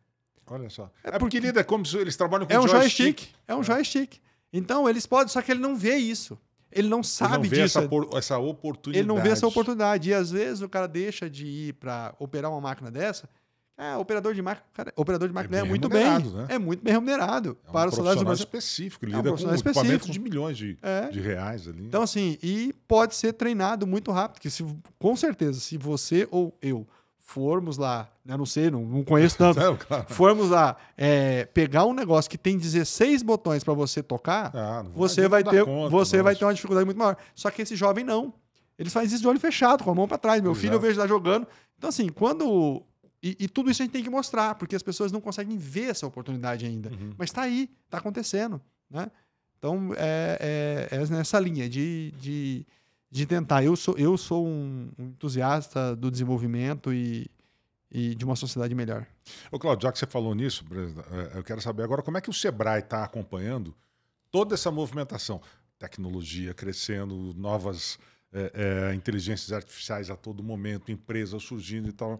Olha só. É porque porque- lida como se eles trabalham com É um joystick. joystick. É um joystick. Então, eles podem, só que ele não vê isso. Ele não Ele sabe não vê disso. essa, por- essa oportunidade. Ele não vê essa oportunidade. E às vezes o cara deixa de ir para operar uma máquina dessa. Ah, operador de máquina. Cara, operador de máquina bem ganha muito bem. remunerado, né? É muito bem remunerado. É um para o salário do específico, ele É um lida com equipamentos de milhões de, É. de reais ali. Então, assim, e pode ser treinado muito rápido. Que se, com certeza, se você ou eu formos lá, né, não sei, não, não conheço tanto, claro. formos lá é, pegar um negócio que tem 16 botões para você tocar, Ah, você vai ter, conta, você vai ter uma dificuldade muito maior. Só que esse jovem não. Ele faz isso de olho fechado, com a mão para trás. Meu filho eu Exato. vejo lá jogando. Então, assim, quando. E, e tudo isso a gente tem que mostrar, porque as pessoas não conseguem ver essa oportunidade ainda. Uhum. Mas está aí, está acontecendo. Né? Então, é, é, é nessa linha de, de, de tentar. Eu sou, eu sou um entusiasta do desenvolvimento e, e de uma sociedade melhor. Ô, Claudio, já que você falou nisso, é, eu quero saber agora como é que o Sebrae está acompanhando toda essa movimentação. Tecnologia crescendo, novas é, é, inteligências artificiais a todo momento, empresas surgindo e tal.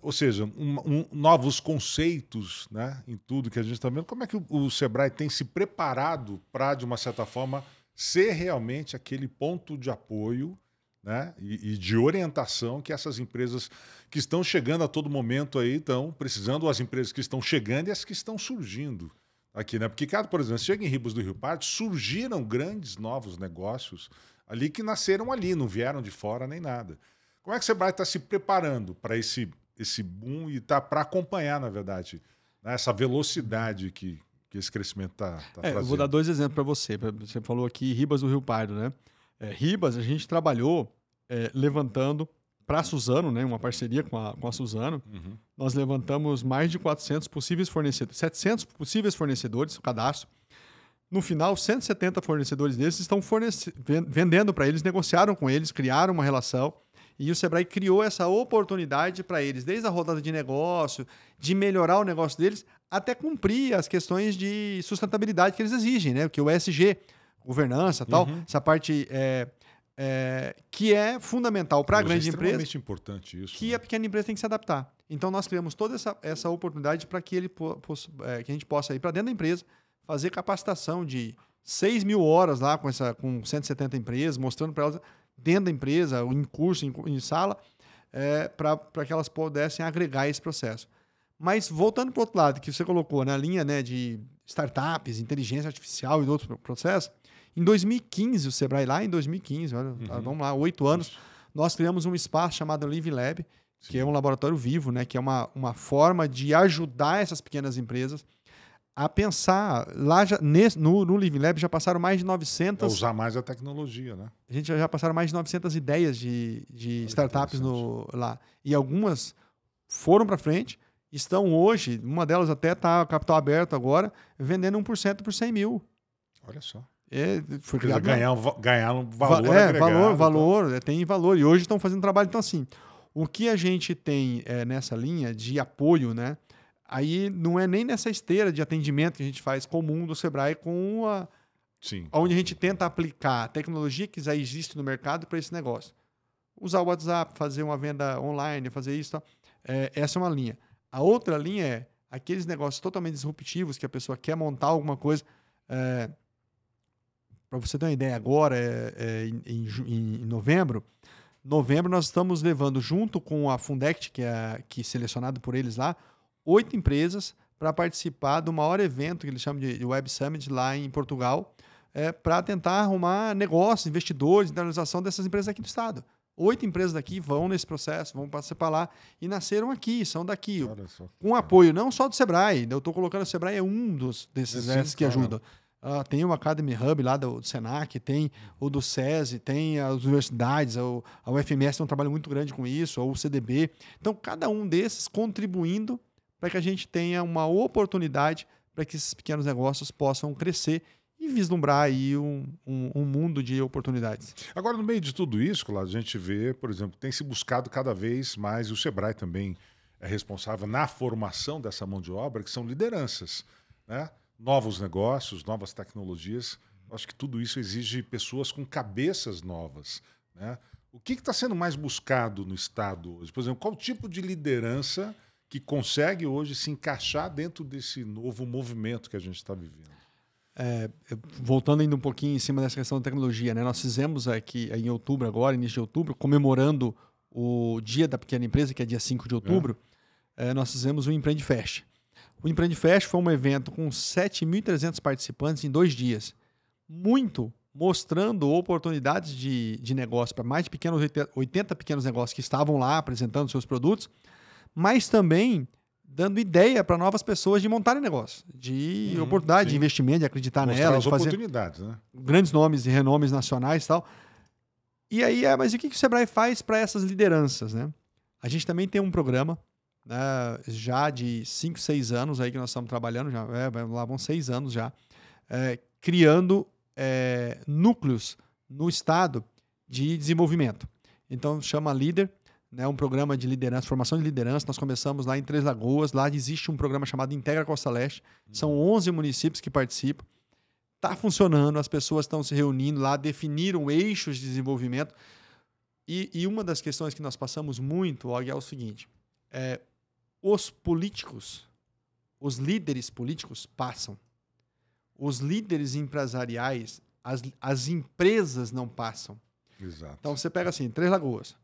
Ou seja, um, um, novos conceitos né, em tudo que a gente está vendo. Como é que o, o Sebrae tem se preparado para, de uma certa forma, ser realmente aquele ponto de apoio né, e, e, de orientação que essas empresas que estão chegando a todo momento aí estão precisando, as empresas que estão chegando e as que estão surgindo aqui, né? Porque, cara, por exemplo, chega em Ribas do Rio Pardo, surgiram grandes novos negócios ali que nasceram ali, não vieram de fora nem nada. Como é que o Sebrae está se preparando para esse esse boom e tá para acompanhar, na verdade, né, essa velocidade que, que esse crescimento está tá, é, Eu vou dar dois exemplos para você. Você falou aqui Ribas do Rio Pardo, né? É, Ribas, a gente trabalhou é, levantando para a Suzano, né, uma parceria com a, com a Suzano, uhum. nós levantamos mais de 400 possíveis fornecedores, 700 possíveis fornecedores, cadastro. No final, 170 fornecedores desses estão fornece vendendo para eles, negociaram com eles, criaram uma relação e o Sebrae criou essa oportunidade para eles, desde a rodada de negócio, de melhorar o negócio deles, até cumprir as questões de sustentabilidade que eles exigem, né? Que o ESG, governança tal, uhum. essa parte é, é, que é fundamental para a grande é empresa. importante isso. Que né? a pequena empresa tem que se adaptar. Então nós criamos toda essa, essa oportunidade para que, ele, é, que a gente possa ir para dentro da empresa, fazer capacitação de 6 mil horas lá com, essa, com 170 empresas, mostrando para elas dentro da empresa, em curso, em, em sala, é, para que elas pudessem agregar esse processo. Mas voltando para o outro lado, que você colocou na linha né, de startups, inteligência artificial e outros processos, em 2015, o Sebrae lá em 2015, olha, uhum. vamos lá, oito anos, nós criamos um espaço chamado Live Lab, Sim. que é um laboratório vivo, né, que é uma, uma forma de ajudar essas pequenas empresas a pensar. Lá já, nesse, no, no Living Lab já passaram mais de 900. É usar mais a tecnologia, né? A gente já, já passaram mais de 900 ideias de, de startups no, lá. E algumas foram para frente, estão hoje, uma delas até está capital aberto agora, vendendo 1% por 100 mil. Olha só. É, foi criado ganhar, ganhar um valor. É, valor, então. valor, é, tem valor. E hoje estão fazendo trabalho. Então, assim, o que a gente tem é, nessa linha de apoio, né? Aí não é nem nessa esteira de atendimento que a gente faz comum do Sebrae com a. Sim. Onde a gente tenta aplicar a tecnologia que já existe no mercado para esse negócio. Usar o WhatsApp, fazer uma venda online, fazer isso. É, essa é uma linha. A outra linha é aqueles negócios totalmente disruptivos que a pessoa quer montar alguma coisa. É, para você ter uma ideia, agora, é, é em, em, em, novembro, novembro nós estamos levando junto com a Fundect, que é que é selecionado por eles lá, oito empresas para participar do maior evento que eles chamam de Web Summit lá em Portugal, é, para tentar arrumar negócios, investidores, internalização dessas empresas aqui do estado. Oito empresas daqui vão nesse processo, vão participar lá e nasceram aqui, são daqui. Com apoio não só do Sebrae, eu estou colocando o Sebrae é um dos desses sim, que ajudam. Uh, tem o Academy Hub lá do, do, Senac, tem o do SESI, tem as universidades, a, a UFMS tem um trabalho muito grande com isso, ou o CDB. Então, cada um desses contribuindo para que a gente tenha uma oportunidade para que esses pequenos negócios possam crescer e vislumbrar aí um, um, um, mundo de oportunidades. Agora, no meio de tudo isso, claro, a gente vê, por exemplo, tem se buscado cada vez mais, o Sebrae também é responsável na formação dessa mão de obra, que são lideranças, né? novos negócios, novas tecnologias. Acho que tudo isso exige pessoas com cabeças novas. Né? O que está sendo mais buscado no Estado hoje? Por exemplo, qual tipo de liderança que consegue hoje se encaixar dentro desse novo movimento que a gente está vivendo. É, voltando ainda um pouquinho em cima dessa questão da tecnologia, né? nós fizemos aqui em outubro, agora, início de outubro, comemorando o Dia da Pequena Empresa, que é dia 5 de outubro, é. É, nós fizemos o Empreende Fest. O Empreende Fest foi um evento com 7.300 participantes em dois dias. Muito mostrando oportunidades de, de negócio para mais de pequenos 80 pequenos negócios que estavam lá apresentando seus produtos mas também dando ideia para novas pessoas de montarem negócio, de uhum, oportunidade, sim. de investimento, de acreditar Mostrar nela, de fazer oportunidades, né? grandes nomes e renomes nacionais e tal. E aí, é, mas o que, que o Sebrae faz para essas lideranças, né? A gente também tem um programa né, já de 5, 6 anos aí que nós estamos trabalhando, já é, lá vão 6 anos já, é, criando é, núcleos no estado de desenvolvimento. Então, chama Líder, né, um programa de liderança, formação de liderança. Nós começamos lá em Três Lagoas. Lá existe um programa chamado Integra Costa Leste. São 11 municípios que participam. Está funcionando, as pessoas estão se reunindo lá, definiram eixos de desenvolvimento. E, e uma das questões que nós passamos muito, Og, é o seguinte: é, os políticos, os líderes políticos passam. Os líderes empresariais, as, as empresas não passam. Exato. Então você pega assim, Três Lagoas.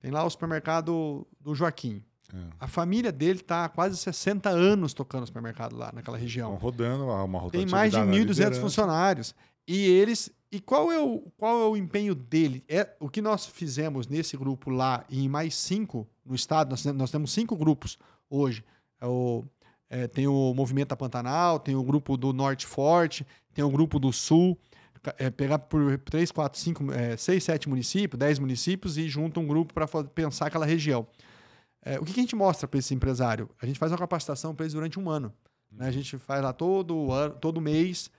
Tem lá o supermercado do Joaquim. É. A família dele está há quase 60 anos tocando supermercado lá naquela região. Estão rodando uma Tem mais de rotatividade na 1.200 liderança. funcionários. E eles. E qual é, o, qual é o empenho dele? É O que nós fizemos nesse grupo lá e em mais cinco no estado, nós, nós temos cinco grupos hoje. É o, é, tem o Movimento da Pantanal, tem o grupo do Norte Forte, tem o grupo do Sul. É, pegar por 3, 4, 5, 6, 7 municípios, 10 municípios e junta um grupo para pensar aquela região. É, o que, que a gente mostra para esse empresário? A gente faz uma capacitação para eles durante um ano. né? A gente faz lá todo, ano, todo mês,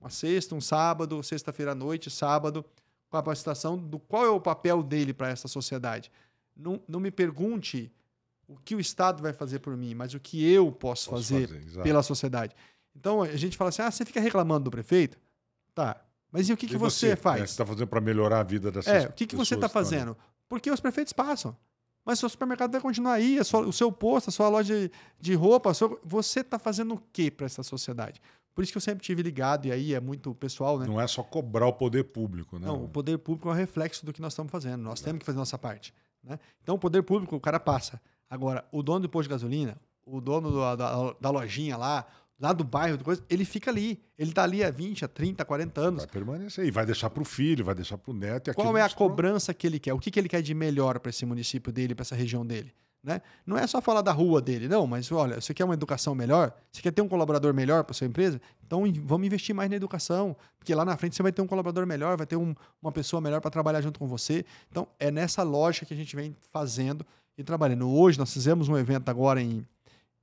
uma sexta, um sábado, sexta-feira à noite, sábado, capacitação do qual é o papel dele para essa sociedade. Não, não me pergunte o que o Estado vai fazer por mim, mas o que eu posso, Posso fazer, fazer, pela sociedade. Então a gente fala assim: ah, você fica reclamando do prefeito? Tá. Mas e o que, que E você, É, faz? você está fazendo para melhorar a vida dessas É, o que, que você está pessoas que fazendo? Porque os prefeitos passam. Mas seu supermercado vai continuar aí, sua- o seu posto, a sua loja de, de roupa, sua- você está fazendo o que para essa sociedade? Por isso que eu sempre tive ligado, e aí é muito pessoal, né? Não é só cobrar o poder público, né? Não, o poder público é um reflexo do que nós estamos fazendo. Nós temos que fazer nossa parte. Né? Então, o poder público, o cara passa. Agora, o dono do posto de gasolina, o dono do- da, da lojinha lá, lá do bairro, do coisa, ele fica ali. Ele está ali há 20, há 30, 40 anos. Vai permanecer. E vai deixar para o filho, vai deixar para o neto. E Qual é a se- cobrança que ele quer? O que, que ele quer de melhor para esse município dele, para essa região dele? Né? Não é só falar da rua dele, não, mas olha, você quer uma educação melhor? Você quer ter um colaborador melhor para sua empresa? Então vamos investir mais na educação, porque lá na frente você vai ter um colaborador melhor, vai ter um- uma pessoa melhor para trabalhar junto com você. Então é nessa lógica que a gente vem fazendo e trabalhando. Hoje nós fizemos um evento agora em,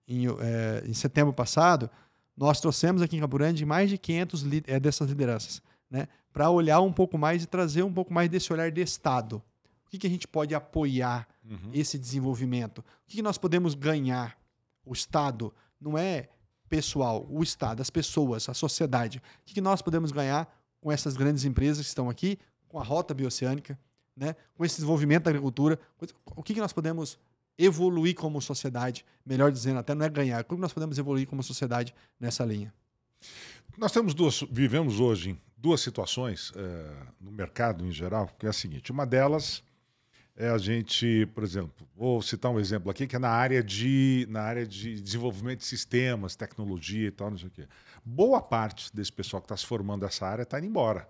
em, eh, em setembro passado, nós trouxemos aqui em Campo Grande mais de 500 li- eh, dessas lideranças, né? Para olhar um pouco mais e trazer um pouco mais desse olhar de Estado. O que, que a gente pode apoiar Uhum. esse desenvolvimento? O que, que nós podemos ganhar? O Estado não é pessoal, o Estado, as pessoas, a sociedade. O que, que nós podemos ganhar com essas grandes empresas que estão aqui, com a rota bioceânica, né? com esse desenvolvimento da agricultura? O que, que nós podemos evoluir como sociedade? Melhor dizendo, até não é ganhar, como nós podemos evoluir como sociedade nessa linha? Nós temos duas, vivemos hoje duas situações eh, no mercado em geral, que é a seguinte: uma delas é a gente, por exemplo, vou citar um exemplo aqui que é na área de, na área de desenvolvimento de sistemas, tecnologia e tal, não sei o quê. Boa parte desse pessoal que está se formando nessa área está indo embora.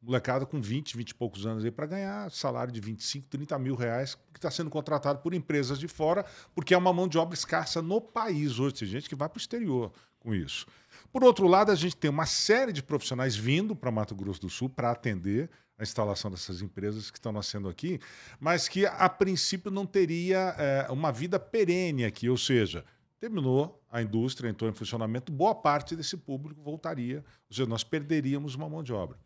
Molecada com 20, 20 e poucos anos aí para ganhar salário de 25, 30 mil reais, que está sendo contratado por empresas de fora, porque é uma mão de obra escassa no país hoje. Tem gente que vai para o exterior com isso. Por outro lado, a gente tem uma série de profissionais vindo para Mato Grosso do Sul para atender a instalação dessas empresas que estão nascendo aqui, mas que a princípio não teria eh, uma vida perene aqui, ou seja, terminou a indústria, entrou em funcionamento, boa parte desse público voltaria, ou seja, nós perderíamos uma mão de obra.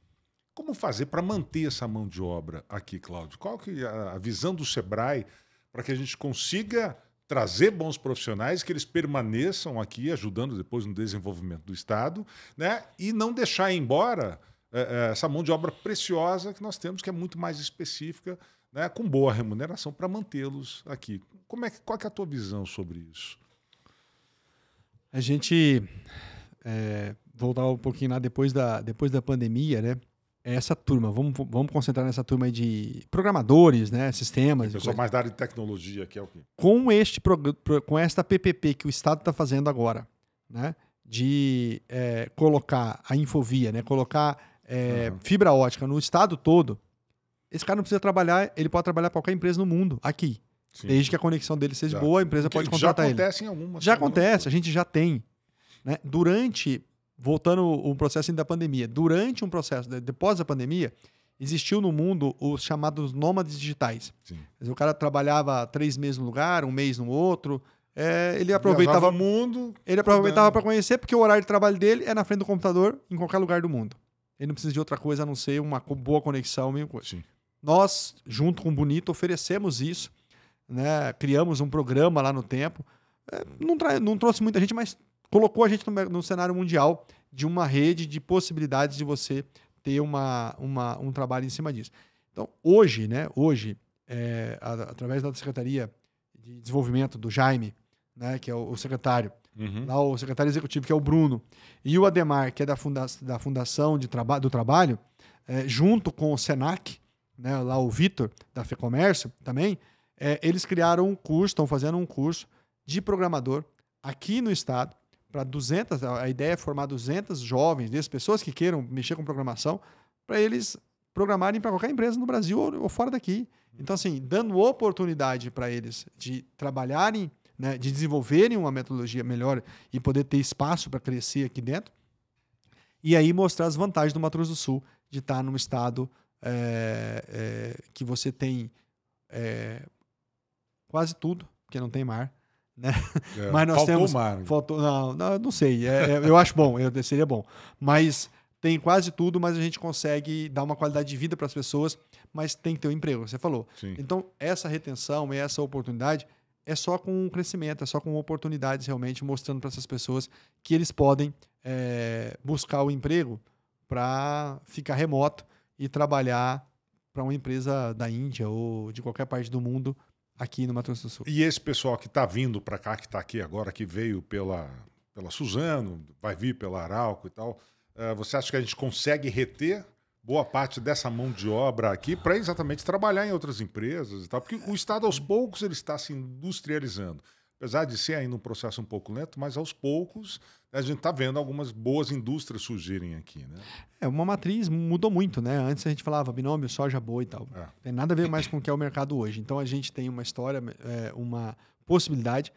Como fazer para manter essa mão de obra aqui, Cláudio? Qual que é a visão do Sebrae para que a gente consiga trazer bons profissionais, que eles permaneçam aqui, ajudando depois no desenvolvimento do Estado, né? e não deixar embora eh, eh, essa mão de obra preciosa que nós temos, que é muito mais específica, né? com boa remuneração para mantê-los aqui. Como é que, qual que é a tua visão sobre isso? A gente é, voltar um pouquinho lá depois da, depois da pandemia, né? Essa turma, vamos, vamos concentrar nessa turma aí de programadores, né? Sistemas. Pessoal mais da área de tecnologia, que é o que com este com esta PPP que o Estado está fazendo agora, né? De é, colocar a infovia, né? Colocar é, Uhum. fibra ótica no estado todo. Esse cara não precisa trabalhar, ele pode trabalhar para qualquer empresa no mundo, aqui. Sim. Desde que a conexão dele seja Já. boa, a empresa Que pode já contratar ele. acontece em algumas. Já algumas acontece, a gente já tem. Né? Durante, voltando o processo ainda da pandemia, durante um processo, de- depois da pandemia, existiu no mundo os chamados nômades digitais. Sim. O cara trabalhava três meses num lugar, um mês no outro. é, ele aproveitava, o mundo. ele aproveitava para conhecer, porque o horário de trabalho dele é na frente do computador, em qualquer lugar do mundo. ele não precisa de outra coisa a não ser uma boa conexão, mesma coisa. Sim. Nós, junto com o Bonito, oferecemos isso, né? criamos um programa lá no tempo. É, não, não, trouxe muita gente, mas colocou a gente no, no, cenário mundial de uma rede de possibilidades de você ter uma, uma, um trabalho em cima disso. Então, hoje, né, hoje, é, a, através da Secretaria de Desenvolvimento do Jaime, né, que é o, o secretário, uhum. lá o secretário executivo, que é o Bruno, e o Ademar, que é da, funda da Fundação de traba do Trabalho, é, junto com o SENAC, né, lá o Vitor, da FEComércio também, é, eles criaram um curso, estão fazendo um curso de programador aqui no estado, para 200, a ideia é formar 200 jovens, dessas pessoas que queiram mexer com programação, para eles programarem para qualquer empresa no Brasil ou, ou, fora daqui. Então, assim, dando oportunidade para eles de trabalharem, né, de desenvolverem uma metodologia melhor e poder ter espaço para crescer aqui dentro, e aí mostrar as vantagens do Mato Grosso do Sul de estar num estado é, é, que você tem é, quase tudo, porque não tem mar, né? É, Mas nós faltou temos, mar. Faltou, não, não, não sei. É, é, eu acho bom, eu, seria bom. Mas tem quase tudo, mas a gente consegue dar uma qualidade de vida para as pessoas, mas tem que ter um emprego, você falou. Sim. Então, essa retenção e essa oportunidade é só com crescimento, é só com oportunidades realmente, mostrando para essas pessoas que eles podem é, buscar o emprego para ficar remoto e trabalhar para uma empresa da Índia ou de qualquer parte do mundo aqui no Mato Grosso do Sul. E esse pessoal que está vindo para cá, que está aqui agora, que veio pela, pela Suzano, vai vir pela Arauco e tal, uh, você acha que a gente consegue reter boa parte dessa mão de obra aqui para exatamente trabalhar em outras empresas e tal? Porque o Estado, aos poucos, ele está se industrializando apesar de ser ainda um processo um pouco lento, mas aos poucos a gente está vendo algumas boas indústrias surgirem aqui, né? É, uma matriz mudou muito, né? Antes a gente falava binômio, soja, boa e tal. É. Tem nada a ver mais com o que é o mercado hoje. Então a gente tem uma história, é, uma possibilidade.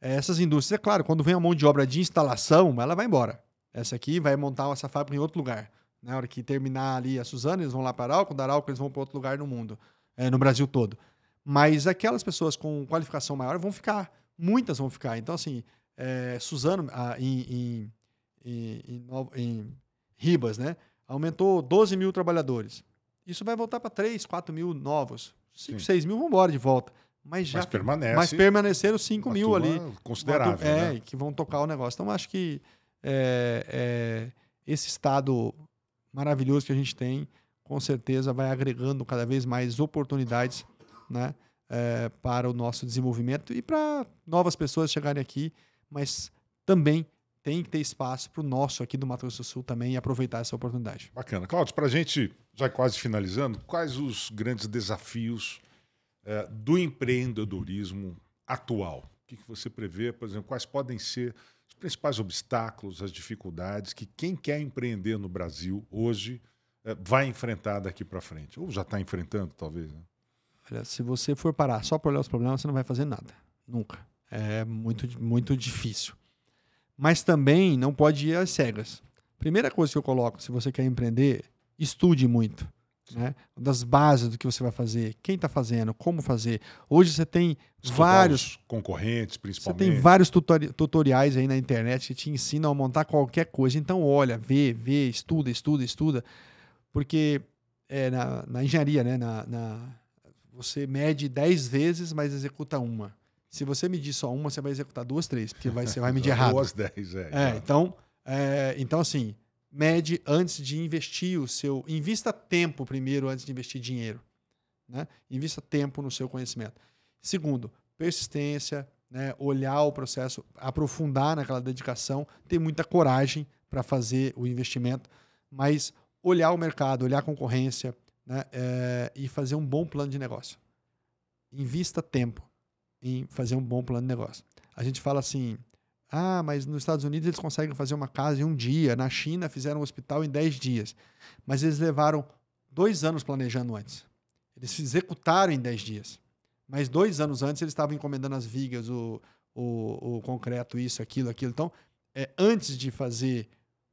É, essas indústrias, é claro, quando vem a mão de obra de instalação, ela vai embora. Essa aqui vai montar essa fábrica em outro lugar. Na hora que terminar ali a Suzana, eles vão lá para Arauco, da Arauco eles vão para outro lugar no mundo, é, no Brasil todo. Mas aquelas pessoas com qualificação maior vão ficar muitas vão ficar. Então, assim, é, Suzano, ah, em, em, em, em, Ribas, né? Aumentou 12 mil trabalhadores. Isso vai voltar para 3, 4 mil novos. 5, Sim. 6 mil vão embora de volta. Mas já mas, permanece, mas permaneceram 5 mil ali. Considerável. É, né? que vão tocar o negócio. Então, acho que é, é, esse estado maravilhoso que a gente tem, com certeza vai agregando cada vez mais oportunidades, né? É, para o nosso desenvolvimento e para novas pessoas chegarem aqui, mas também tem que ter espaço para o nosso aqui do Mato Grosso do Sul também aproveitar essa oportunidade. Bacana. Cláudio, para a gente, já quase finalizando, quais os grandes desafios é, do empreendedorismo atual? O que, que você prevê, por exemplo, quais podem ser os principais obstáculos, as dificuldades que quem quer empreender no Brasil hoje é, vai enfrentar daqui para frente? Ou já está enfrentando, talvez? Né? Olha, se você for parar só para olhar os problemas, você não vai fazer nada. Nunca. É muito, muito difícil. Mas também não pode ir às cegas. Primeira coisa que eu coloco, se você quer empreender, estude muito. Né? Das bases do que você vai fazer, quem está fazendo, como fazer. Hoje você tem Estudar vários concorrentes, principalmente. Você tem vários tutori tutoriais aí na internet que te ensinam a montar qualquer coisa. Então, olha, vê, vê, estuda, estuda, estuda. Porque é, na, na engenharia, né? na, na você mede 10 vezes, mas executa uma. Se você medir só uma, você vai executar duas, três, porque vai, você vai medir errado. Duas, dez, é. é então, é, então, assim, mede antes de investir o seu. Invista tempo primeiro antes de investir dinheiro. Né? Invista tempo no seu conhecimento. Segundo, persistência, né? olhar o processo, aprofundar naquela dedicação, ter muita coragem para fazer o investimento, mas olhar o mercado, olhar a concorrência, né, é, e fazer um bom plano de negócio. Invista tempo em fazer um bom plano de negócio. A gente fala assim, ah, mas nos Estados Unidos eles conseguem fazer uma casa em um dia, na China fizeram um hospital em dez dias, mas eles levaram dois anos planejando antes. Eles executaram em dez dias, mas dois anos antes eles estavam encomendando as vigas, o, o, o concreto, isso, aquilo, aquilo. Então, é, antes de fazer,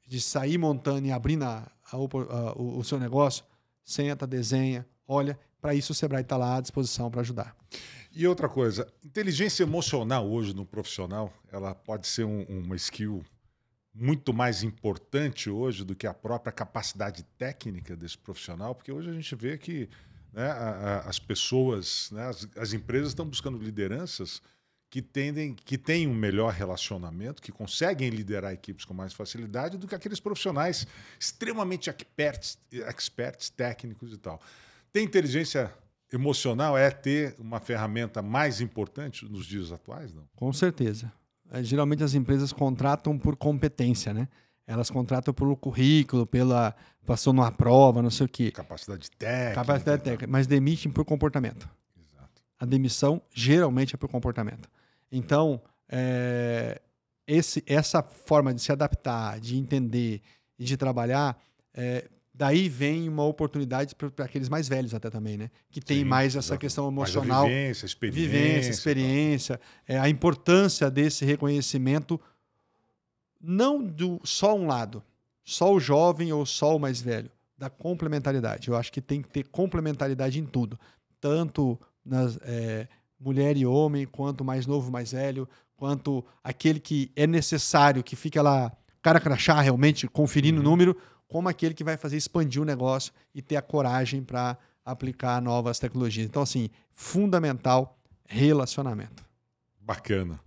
de sair montando e abrindo a, a, a, o, o seu negócio, senta, desenha, olha. Para isso, o Sebrae está lá à disposição para ajudar. E outra coisa, inteligência emocional hoje no profissional, ela pode ser um, uma skill muito mais importante hoje do que a própria capacidade técnica desse profissional, porque hoje a gente vê que né, a, a, as pessoas, né, as, as, empresas estão buscando lideranças que tendem, que têm um melhor relacionamento, que conseguem liderar equipes com mais facilidade do que aqueles profissionais extremamente experts, experts técnicos e tal. Tem inteligência emocional é ter uma ferramenta mais importante nos dias atuais, não? Com certeza. É, geralmente as empresas contratam por competência, né? Elas contratam pelo currículo, pela passou numa prova, não sei o quê. Capacidade técnica. Capacidade técnica, mas demitem por comportamento. Exato. A demissão geralmente é por comportamento. Então, é, esse, essa forma de se adaptar, de entender e de trabalhar, é, daí vem uma oportunidade para aqueles mais velhos até também, né? Que tem Sim, mais essa questão emocional. vivência, experiência. Vivência, experiência. É, a importância desse reconhecimento, não do só um lado, só o jovem ou só o mais velho, da complementaridade. Eu acho que tem que ter complementaridade em tudo. Tanto nas, é, mulher e homem, quanto mais novo, mais velho, quanto aquele que é necessário, que fica lá, cara crachá realmente, conferindo o uhum. número, como aquele que vai fazer expandir o negócio e ter a coragem para aplicar novas tecnologias. Então, assim, fundamental relacionamento. Bacana.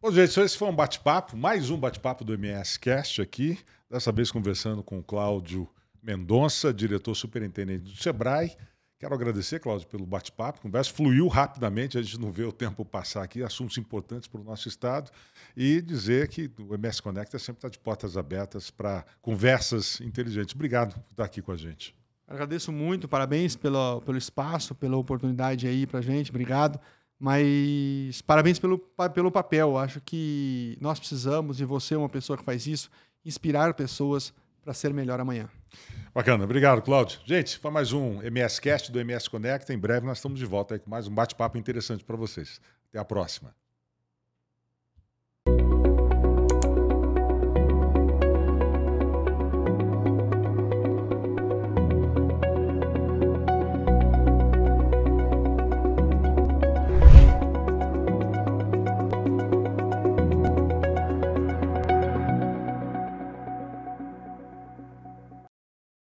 Bom, gente, esse foi um bate-papo, mais um bate-papo do MS Cast aqui, dessa vez conversando com o Cláudio Mendonça, diretor superintendente do Sebrae. Quero agradecer, Cláudio, pelo bate-papo. A conversa fluiu rapidamente, a gente não vê o tempo passar aqui, assuntos importantes para o nosso Estado. E dizer que o MS Conecta sempre está de portas abertas para conversas inteligentes. Obrigado por estar aqui com a gente. Agradeço muito, parabéns pelo, pelo espaço, pela oportunidade aí para a gente, obrigado. Mas parabéns pelo, pelo papel. Acho que nós precisamos, e você é uma pessoa que faz isso, inspirar pessoas para ser melhor amanhã. Bacana, obrigado, Cláudio. Gente, foi mais um MS Cast do MS Conecta. Em breve nós estamos de volta aí com mais um bate-papo interessante para vocês. Até a próxima.